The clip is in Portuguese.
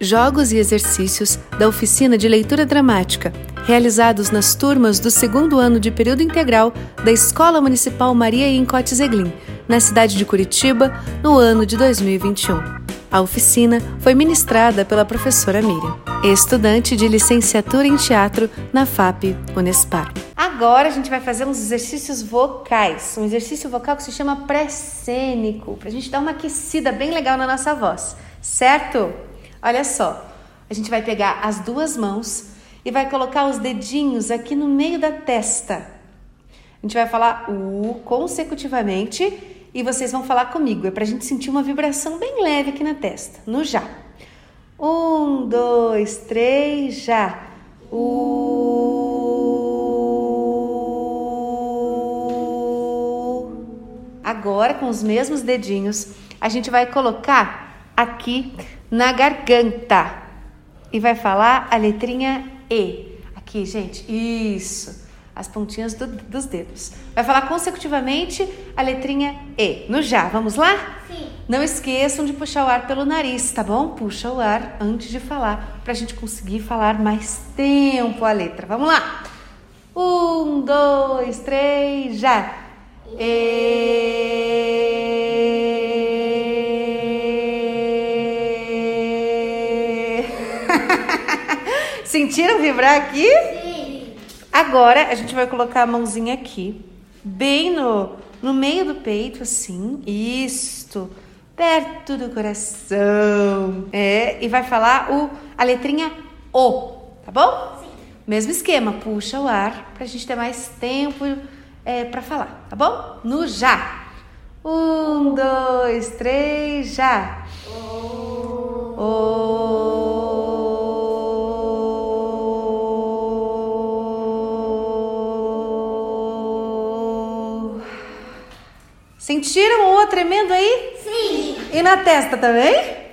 jogos e exercícios da oficina de leitura dramática, realizados nas turmas do segundo ano de período integral da Escola Municipal Maria Incote Zeglin, na cidade de Curitiba, no ano de 2021. A oficina foi ministrada pela professora Miriam, estudante de licenciatura em teatro na FAP Unespar. Agora a gente vai fazer uns exercícios vocais, um exercício vocal que se chama pré-cênico, para a gente dar uma aquecida bem legal na nossa voz, certo? Olha só, a gente vai pegar as duas mãos e vai colocar os dedinhos aqui no meio da testa. A gente vai falar U consecutivamente e vocês vão falar comigo. É para a gente sentir uma vibração bem leve aqui na testa. No já. Um, dois, três, já. U. Agora, com os mesmos dedinhos, a gente vai colocar aqui na garganta e vai falar a letrinha E. Aqui, gente, isso. As pontinhas do, dos dedos. Vai falar consecutivamente a letrinha E. No já, vamos lá? Sim. Não esqueçam de puxar o ar pelo nariz, tá bom? Puxa o ar antes de falar, pra gente conseguir falar mais tempo a letra. Vamos lá? Um, dois, três, já. E... Sentiram vibrar aqui? Sim. Agora a gente vai colocar a mãozinha aqui, bem no, no meio do peito, assim. Isto. Perto do coração. É, e vai falar o, a letrinha O, tá bom? Sim. Mesmo esquema, puxa o ar pra gente ter mais tempo é, para falar, tá bom? No já. Um, dois, três, já. O... Sentiram o tremendo aí? Sim. E na testa também?